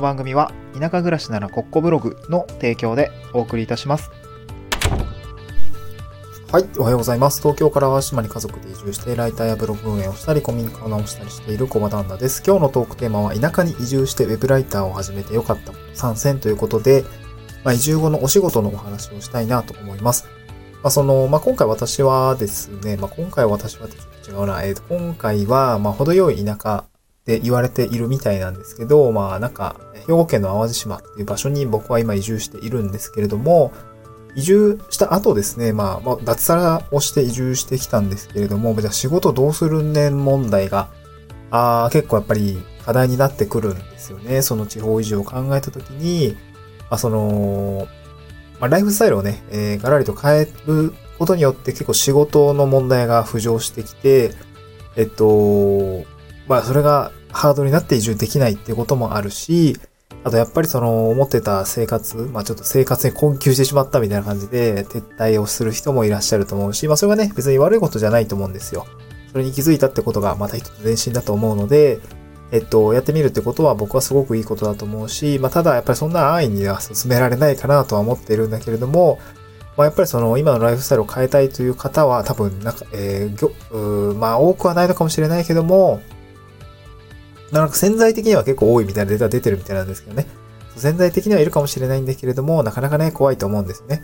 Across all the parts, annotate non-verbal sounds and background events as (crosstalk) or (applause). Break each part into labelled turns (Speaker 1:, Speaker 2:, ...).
Speaker 1: の番組は田舎暮らしならコッコブログの提供でお送りいたします。はい、おはようございます。東京から淡島に家族で移住して、ライターやブログ運営をしたり、古民家を直したりしている小場旦那です。今日のトークテーマは、田舎に移住してウェブライターを始めてよかった参戦ということで、まあ、移住後のお仕事のお話をしたいなと思います。まあ、その、まあ、今回私はですね、まあ、今回私はちょっと違うな、えっ、と、今回は、まあ、程よい田舎で言われているみたいなんですけど、まあ、なんか、兵庫県の淡路島っていう場所に僕は今移住しているんですけれども、移住した後ですね、まあ、まあ、脱サラをして移住してきたんですけれども、じゃあ仕事どうするねん問題が、あ結構やっぱり課題になってくるんですよね。その地方移住を考えたときに、まあ、その、まあ、ライフスタイルをね、えー、ガラリと変えることによって結構仕事の問題が浮上してきて、えっと、まあ、それがハードになって移住できないってこともあるし、あとやっぱりその思ってた生活、まあちょっと生活に困窮してしまったみたいな感じで撤退をする人もいらっしゃると思うし、まあそれがね別に悪いことじゃないと思うんですよ。それに気づいたってことがまた一つ前進だと思うので、えっと、やってみるってことは僕はすごくいいことだと思うし、まあただやっぱりそんな安易には進められないかなとは思っているんだけれども、まあやっぱりその今のライフスタイルを変えたいという方は多分なんか、えー、まあ多くはないのかもしれないけども、なんか潜在的には結構多いみたいなデータ出てるみたいなんですけどね。潜在的にはいるかもしれないんだけれども、なかなかね、怖いと思うんですね。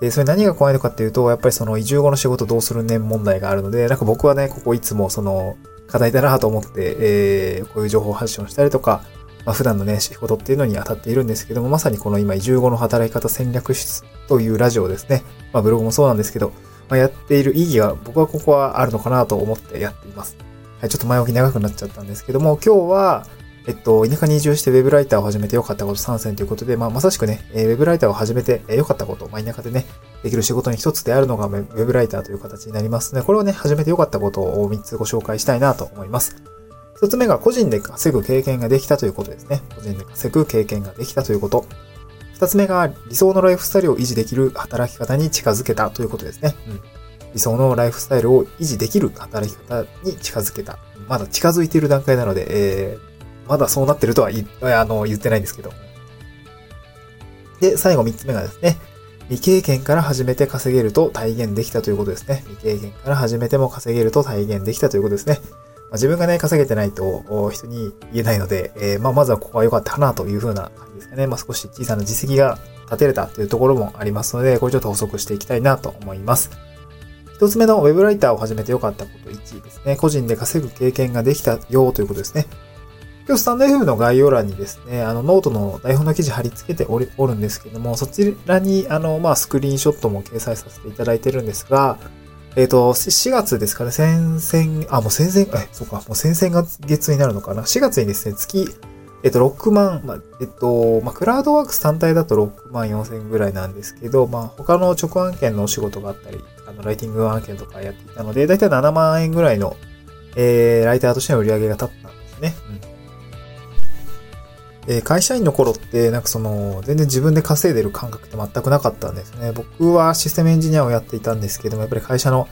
Speaker 1: で、それ何が怖いのかっていうと、やっぱりその移住後の仕事どうするね問題があるので、なんか僕はね、ここいつもその課題だなと思って、えー、こういう情報発信をしたりとか、まあ、普段のね、仕事っていうのに当たっているんですけども、まさにこの今移住後の働き方戦略室というラジオですね。まあブログもそうなんですけど、まあ、やっている意義が僕はここはあるのかなと思ってやっています。はい、ちょっと前置き長くなっちゃったんですけども、今日は、えっと、田舎に移住してウェブライターを始めてよかったこと3選ということで、まあ、まさしくねえ、ウェブライターを始めてよかったこと、まあ、田舎でね、できる仕事に一つであるのがウェブライターという形になりますので、これをね、始めてよかったことを3つご紹介したいなと思います。1つ目が個人で稼ぐ経験ができたということですね。個人で稼ぐ経験ができたということ。2つ目が理想のライフスタイルを維持できる働き方に近づけたということですね。うん理想のライフスタイルを維持できる働き方に近づけた。まだ近づいている段階なので、えー、まだそうなってるとは言あの言ってないんですけど。で、最後3つ目がですね、未経験から始めて稼げると体現できたということですね。未経験から始めても稼げると体現できたということですね。まあ、自分がね、稼げてないと人に言えないので、えー、まあ、まずはここは良かったかなというふうな感じですかね。まあ、少し小さな実績が立てれたというところもありますので、これちょっと補足していきたいなと思います。一つ目のウェブライターを始めてよかったこと1ですね。個人で稼ぐ経験ができたよということですね。今日スタンド FM の概要欄にですね、あのノートの台本の記事貼り付けておるんですけども、そちらにあの、まあ、スクリーンショットも掲載させていただいてるんですが、えっ、ー、と、4月ですかね、先々、あ、もう先々、え、そうか、もう先々月になるのかな。4月にですね、月、えっ、と、6万、まあ、えっと、まあ、クラウドワークス単体だと6万4千ぐらいなんですけど、まあ、他の直案件のお仕事があったり、あの、ライティング案件とかやっていたので、だいたい7万円ぐらいの、えー、ライターとしての売り上げが立ったんですね。うん。えー、会社員の頃って、なんかその、全然自分で稼いでる感覚って全くなかったんですね。僕はシステムエンジニアをやっていたんですけども、やっぱり会社の、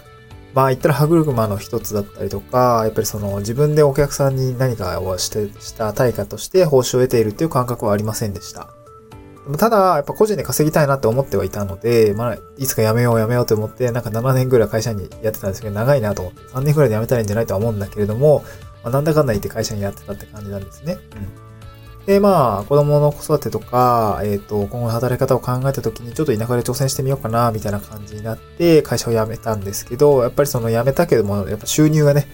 Speaker 1: まあ言ったら歯車の一つだったりとか、やっぱりその自分でお客さんに何かをして、した対価として報酬を得ているっていう感覚はありませんでした。ただ、やっぱ個人で稼ぎたいなって思ってはいたので、まあ、いつか辞めよう辞めようと思って、なんか7年ぐらい会社にやってたんですけど、長いなと思って、3年ぐらいで辞めたらいいんじゃないとは思うんだけれども、まあ、なんだかんだ言って会社にやってたって感じなんですね。うん。で、まあ、子供の子育てとか、えっ、ー、と、今後の働き方を考えた時に、ちょっと田舎で挑戦してみようかな、みたいな感じになって、会社を辞めたんですけど、やっぱりその辞めたけども、やっぱ収入がね、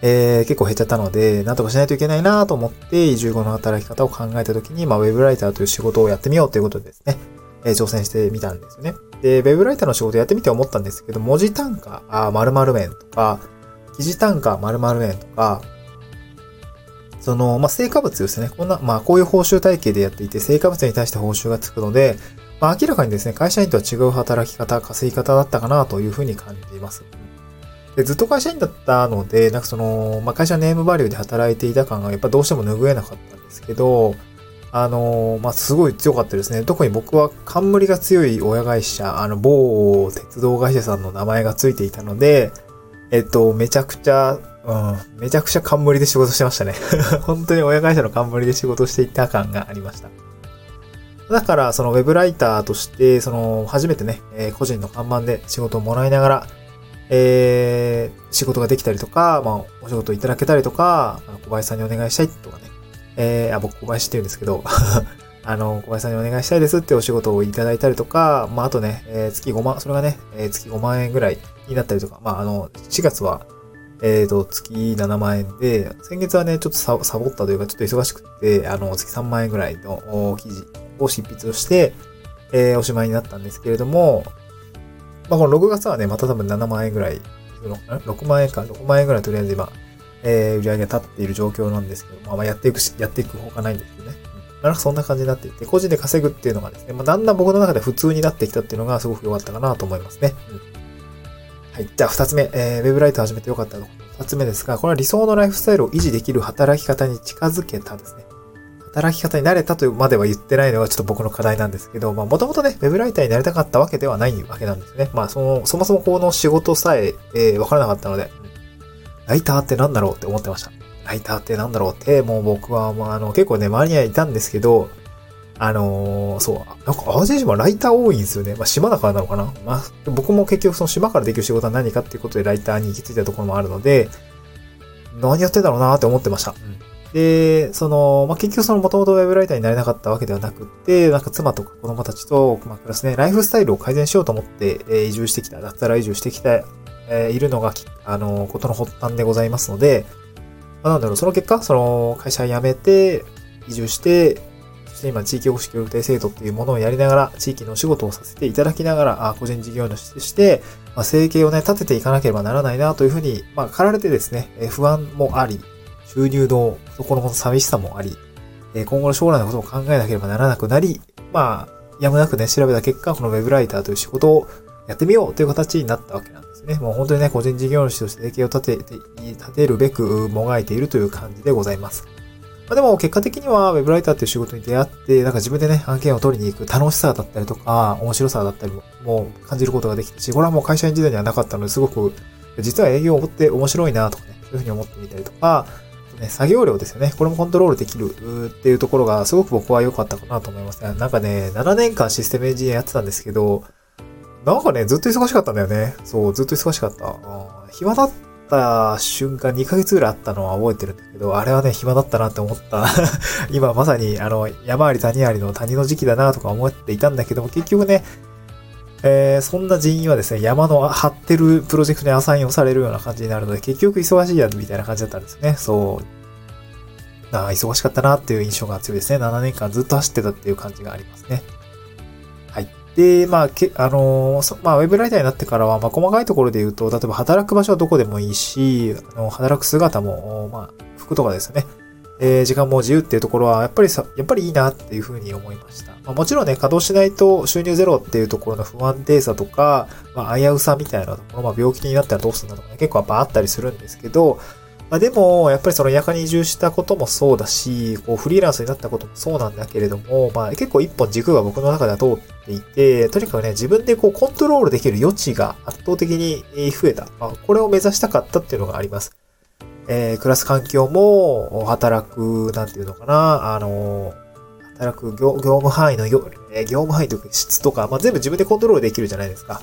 Speaker 1: えー、結構減っちゃったので、なんとかしないといけないなと思って、移住後の働き方を考えた時に、まあ、ウェブライターという仕事をやってみようということでですね、えー、挑戦してみたんですよね。で、ウェブライターの仕事やってみて思ったんですけど、文字単価、あ〇〇円とか、記事単価〇〇円とか、その、まあ、成果物ですね。こんな、まあ、こういう報酬体系でやっていて、成果物に対して報酬がつくので、まあ、明らかにですね、会社員とは違う働き方、稼ぎ方だったかなというふうに感じています。でずっと会社員だったので、なんかその、まあ、会社ネームバリューで働いていた感がやっぱどうしても拭えなかったんですけど、あの、まあ、すごい強かったですね。特に僕は冠が強い親会社、あの、某鉄道会社さんの名前がついていたので、えっと、めちゃくちゃ、うん、めちゃくちゃ冠で仕事してましたね。(laughs) 本当に親会社の冠で仕事していた感がありました。だから、そのウェブライターとして、その、初めてね、えー、個人の看板で仕事をもらいながら、えー、仕事ができたりとか、まあ、お仕事いただけたりとか、小林さんにお願いしたいとかね。えー、あ、僕小林って言うんですけど、(laughs) あの、小林さんにお願いしたいですってお仕事をいただいたりとか、まあ、あとね、えー、月5万、それがね、えー、月5万円ぐらいになったりとか、まあ、あの、4月は、えっ、ー、と、月7万円で、先月はね、ちょっとサボったというか、ちょっと忙しくて、あの、月3万円ぐらいの記事を執筆をして、えー、おしまいになったんですけれども、まあ、この6月はね、また多分7万円ぐらい、6万円か、6万円ぐらいとりあえず今、えー、売り上げが立っている状況なんですけど、まあ、まあやっていくし、やっていくほかないんですけどね。なんかそんな感じになっていて、個人で稼ぐっていうのがですね、まあ、だんだん僕の中で普通になってきたっていうのがすごく良かったかなと思いますね。うん、はい。じゃあ二つ目、えー、ウェブライト始めて良かったの二つ目ですが、これは理想のライフスタイルを維持できる働き方に近づけたですね。働き方になれたというまでは言ってないのがちょっと僕の課題なんですけど、まあもともとね、ウェブライターになりたかったわけではないわけなんですね。まあその、そもそもこの仕事さえ、えー、わからなかったので、ライターって何だろうって思ってました。ライターって何だろうって、もう僕は、まあ、あの、結構ね、周りにはいたんですけど、あのー、そう、なんか淡路島ライター多いんですよね。まあ、島だからなのかな。まあ、僕も結局その島からできる仕事は何かっていうことでライターに行き着いたところもあるので、何やってんだろうなって思ってました。うんで、その、まあ、結局その元々ウェブライターになれなかったわけではなくて、なんか妻とか子供たちと、まあ、クラスね、ライフスタイルを改善しようと思って、えー、移住してきた、脱サラ移住してきた、えー、いるのが、あの、ことの発端でございますので、まあ、なんだろう、その結果、その会社辞めて、移住して、そして今、地域保守協力隊制度っていうものをやりながら、地域のお仕事をさせていただきながら、あ個人事業主として、まあ、生計をね、立てていかなければならないなというふうに、まあ、駆られてですね、え不安もあり、収入のこの寂しさもあり、え今後の将来のことを考えなければならなくなり、まあ、やむなくね、調べた結果、このウェブライターという仕事をやってみようという形になったわけなんですね。もう本当にね、個人事業主として生計を立て、立てるべくもがいているという感じでございます。まあ、でも結果的には Web ライターっていう仕事に出会って、なんか自分でね、案件を取りに行く楽しさだったりとか、面白さだったりも感じることができたし、これはもう会社員時代にはなかったので、すごく、実は営業を追って面白いなとかね、そういうふうに思ってみたりとか、ね、作業量ですよね。これもコントロールできるっていうところがすごく僕は良かったかなと思いますね。なんかね、7年間システムエンジニアやってたんですけど、なんかね、ずっと忙しかったんだよね。そう、ずっと忙しかった。暇だっった瞬間2ヶ月ぐらいあったのは覚えてるんだけど、あれはね、暇だったなって思った。(laughs) 今まさに、あの、山あり谷ありの谷の時期だなとか思っていたんだけども、結局ね、えー、そんな人員はですね、山の張ってるプロジェクトにアサインをされるような感じになるので、結局忙しいやつみたいな感じだったんですね。そう。あ忙しかったなっていう印象が強いですね。7年間ずっと走ってたっていう感じがありますね。で、まあ、け、あのー、まあ、ウェブライターになってからは、まあ、細かいところで言うと、例えば働く場所はどこでもいいし、あの、働く姿も、まあ、服とかですね。えー、時間も自由っていうところは、やっぱりさ、やっぱりいいなっていうふうに思いました。まあ、もちろんね、稼働しないと収入ゼロっていうところの不安定さとか、まあ、危うさみたいなところ、まあ、病気になったらどうするんだとかね、結構やっぱあったりするんですけど、まあ、でも、やっぱりその田舎に移住したこともそうだし、こうフリーランスになったこともそうなんだけれども、まあ結構一本軸が僕の中では通っていて、とにかくね、自分でこうコントロールできる余地が圧倒的に増えた。まあ、これを目指したかったっていうのがあります。えー、暮らす環境も、働く、なんていうのかな、あの、働く業務範囲の業、業務範囲とか質とか、まあ、全部自分でコントロールできるじゃないですか。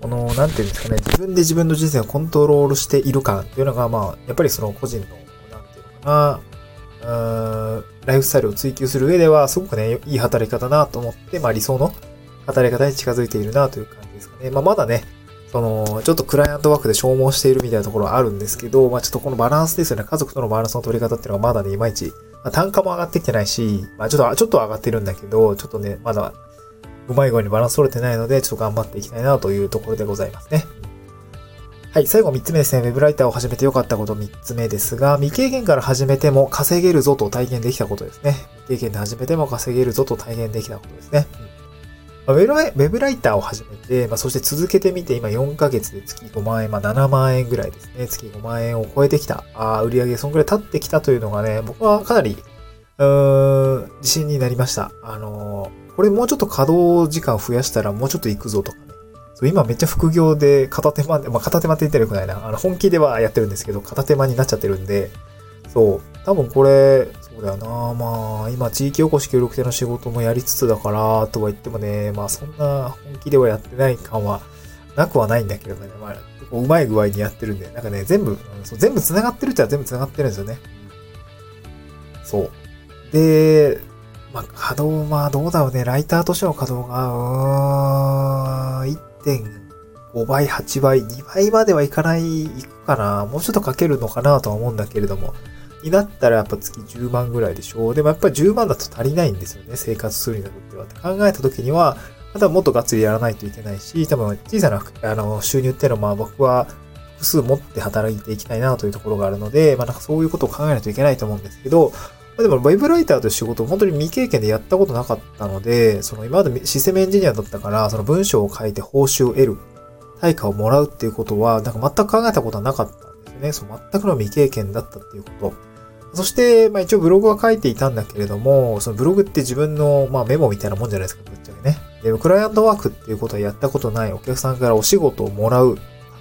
Speaker 1: この、なんていうんですかね、自分で自分の人生をコントロールしている感っていうのが、まあ、やっぱりその個人の、なんていうのかな、うん、ライフスタイルを追求する上では、すごくね、いい働き方だなと思って、まあ理想の働き方に近づいているなという感じですかね。まあまだね、その、ちょっとクライアントワークで消耗しているみたいなところはあるんですけど、まあちょっとこのバランスですよね。家族とのバランスの取り方っていうのがまだね、いまいち、まあ、単価も上がってきてないし、まあちょっと、ちょっと上がってるんだけど、ちょっとね、まだ、うまい具合にバランス取れてないので、ちょっと頑張っていきたいなというところでございますね。はい、最後3つ目ですね。ウェブライターを始めてよかったこと3つ目ですが、未経験から始めても稼げるぞと体験できたことですね。未経験で始めても稼げるぞと体験できたことですね。うんウェブライターを始めて、まあ、そして続けてみて、今4ヶ月で月5万円、まあ、7万円ぐらいですね。月5万円を超えてきた。あ売上そんぐらい経ってきたというのがね、僕はかなり、うーん、自信になりました。あのー、これもうちょっと稼働時間増やしたらもうちょっと行くぞとかね。そう今めっちゃ副業で片手間で、まあ片手間って言ったらよくないな。あの本気ではやってるんですけど、片手間になっちゃってるんで、そう。多分これ、そうだよな。まあ、今地域おこし協力隊の仕事もやりつつだから、とは言ってもね、まあそんな本気ではやってない感はなくはないんだけどね。まあ、うまい具合にやってるんで、なんかね、全部、そう全部繋がってるっちゃ全部繋がってるんですよね。そう。で、まあ、稼働、まあどうだろうね。ライターとしての稼働が、うーん、1.5倍、8倍、2倍まではいかない、いくかな。もうちょっとかけるのかなとは思うんだけれども。になったらやっぱ月10万ぐらいでしょう。でもやっぱり10万だと足りないんですよね。生活するにあたっては。って考えた時には、またもっとがっつりやらないといけないし、多分小さなあの収入っていうのはまあ僕は複数持って働いていきたいなというところがあるので、まあなんかそういうことを考えないといけないと思うんですけど、までも、ウェブライターという仕事を本当に未経験でやったことなかったので、その今までシステムエンジニアだったから、その文章を書いて報酬を得る、対価をもらうっていうことは、なんか全く考えたことはなかったんですよね。そう、全くの未経験だったっていうこと。そして、まあ一応ブログは書いていたんだけれども、そのブログって自分の、まあメモみたいなもんじゃないですか、ぶっちゃけね。で、クライアントワークっていうことはやったことないお客さんからお仕事をもらう、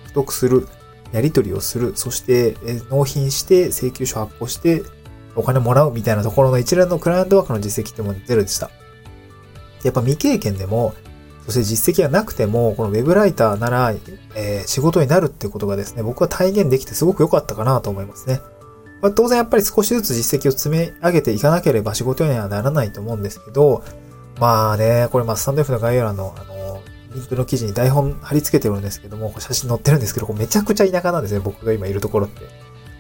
Speaker 1: 獲得する、やり取りをする、そして、納品して請求書発行してお金もらうみたいなところの一連のクライアントワークの実績ってもゼロでした。やっぱ未経験でも、そして実績がなくても、このウェブライターなら、えー、仕事になるっていうことがですね、僕は体現できてすごく良かったかなと思いますね。まあ、当然やっぱり少しずつ実績を積み上げていかなければ仕事にはならないと思うんですけど、まあね、これまあスタンド F の概要欄のあの、リンクの記事に台本貼り付けてるんですけども、写真載ってるんですけど、めちゃくちゃ田舎なんですね、僕が今いるところって。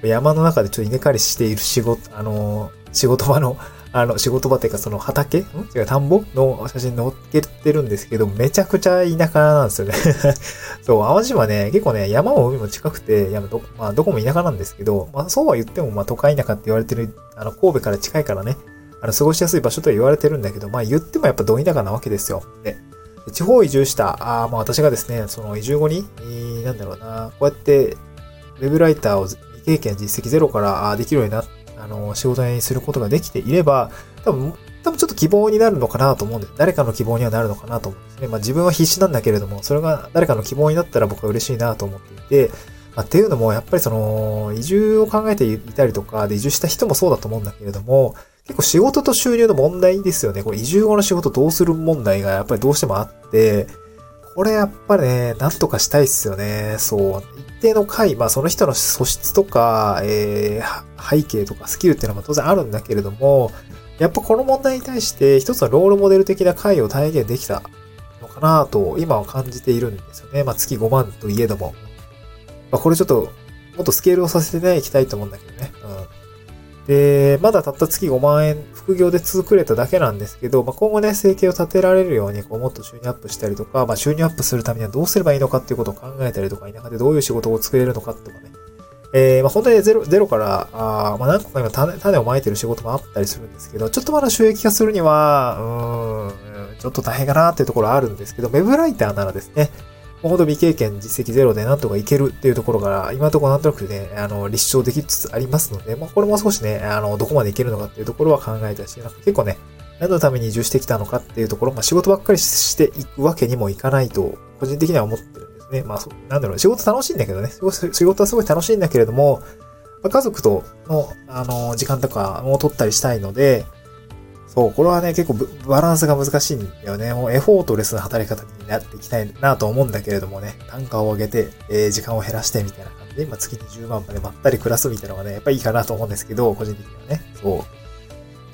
Speaker 1: 山の中でちょっと稲刈りしている仕事、あの、仕事場の、あの、仕事場っていうかその畑？ん？違う、田んぼの写真載っけてるんですけど、めちゃくちゃ田舎なんですよね。(laughs) そう、淡路はね、結構ね、山も海も近くて、山ど、まあ、どこも田舎なんですけど、まあ、そうは言っても、まあ、都会田舎って言われてる、あの、神戸から近いからね、あの、過ごしやすい場所と言われてるんだけど、まあ、言ってもやっぱど田舎なわけですよ。で、地方移住した、あまあ私がですね、その移住後に、なんだろうな、こうやって、ウェブライターを経験、実績ゼロからできるようにな、あの、仕事にすることができていれば、多分、多分ちょっと希望になるのかなと思うんで。誰かの希望にはなるのかなと思うんですね。まあ自分は必死なんだけれども、それが誰かの希望になったら僕は嬉しいなと思っていて、まあ、っていうのも、やっぱりその、移住を考えていたりとか、で、移住した人もそうだと思うんだけれども、結構仕事と収入の問題ですよね。これ移住後の仕事どうする問題がやっぱりどうしてもあって、これやっぱね、なんとかしたいっすよね。そう。一定の回、まあその人の素質とか、えー、背景とかスキルっていうのも当然あるんだけれども、やっぱこの問題に対して一つのロールモデル的な回を体現できたのかなと今は感じているんですよね。まあ月5万といえども。まあこれちょっともっとスケールをさせてね、いきたいと思うんだけどね。うん。で、まだたった月5万円副業で作れただけなんですけど、まあ、今後ね、生計を立てられるように、こう、もっと収入アップしたりとか、まあ、収入アップするためにはどうすればいいのかっていうことを考えたりとか、田舎でどういう仕事を作れるのかとかね。えー、まあ、本当にゼロ、ゼロから、あまあ、何個か今種種をまいてる仕事もあったりするんですけど、ちょっとまだ収益化するには、うん、ちょっと大変かなっていうところあるんですけど、ウェブライターならですね、ほんと未経験実績ゼロでなんとかいけるっていうところから、今のところなんとなくね、あの、立証できつつありますので、まあ、これも少しね、あの、どこまでいけるのかっていうところは考えたし、なんか結構ね、何のために移住してきたのかっていうところ、まあ、仕事ばっかりしていくわけにもいかないと、個人的には思ってるんですね。まあ、なんだろう、仕事楽しいんだけどね、仕事はすごい楽しいんだけれども、まあ、家族との、あの、時間とかも取ったりしたいので、そう、これはね、結構バランスが難しいんだよね。もうエフォートレスな働き方になっていきたいなと思うんだけれどもね、単価を上げて、えー、時間を減らしてみたいな感じで、今月に10万までまったり暮らすみたいなのがね、やっぱいいかなと思うんですけど、個人的にはね。そう。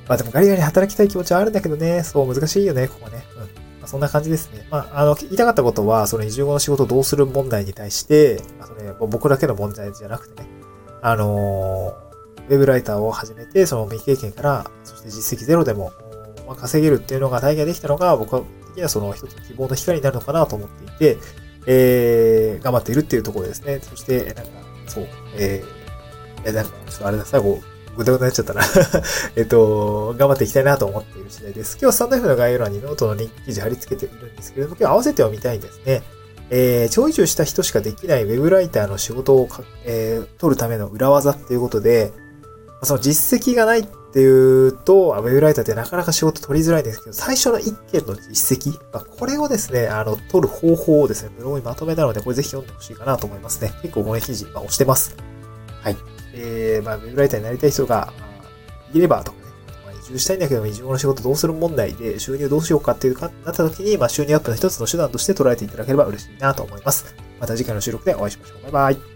Speaker 1: まあでもガリガリ働きたい気持ちはあるんだけどね、そう難しいよね、ここね。うん。まあ、そんな感じですね。まあ、あの、言いたかったことは、その移住後の仕事をどうする問題に対して、まあ、それ、僕だけの問題じゃなくてね、あのーウェブライターを始めて、その未経験から、そして実績ゼロでも、まあ、稼げるっていうのが体現できたのが、僕は的にはその一つ希望の光になるのかなと思っていて、えー、頑張っているっていうところですね。そして、なんか、そう、えー、え、なんか、ちょっとあれだ、最後、ぐだぐだになっちゃったな (laughs) えっと、頑張っていきたいなと思っている次第です。今日、 stand F の概要欄にノートのリンク記事貼り付けているんですけれども、今日合わせては見たいんですね。えー、超移住した人しかできないウェブライターの仕事をえー、取るための裏技っていうことで、その実績がないっっていうと、ウェブライターってなかなか仕事取りづらいんですけど、最初の1件の実績、まあ、これをですね、あの、取る方法をですね、ブログにまとめたので、これぜひ読んでほしいかなと思いますね。結構この記事、まあ、押してます。はい。えー、まあ、ウェブライターになりたい人が、まあ、いればとかね、まあ、移住したいんだけど、移住後の仕事どうする問題で、収入どうしようかっていうか、なった時に、まあ、収入アップの一つの手段として捉えていただければ嬉しいなと思います。また次回の収録でお会いしましょう。バイバイ。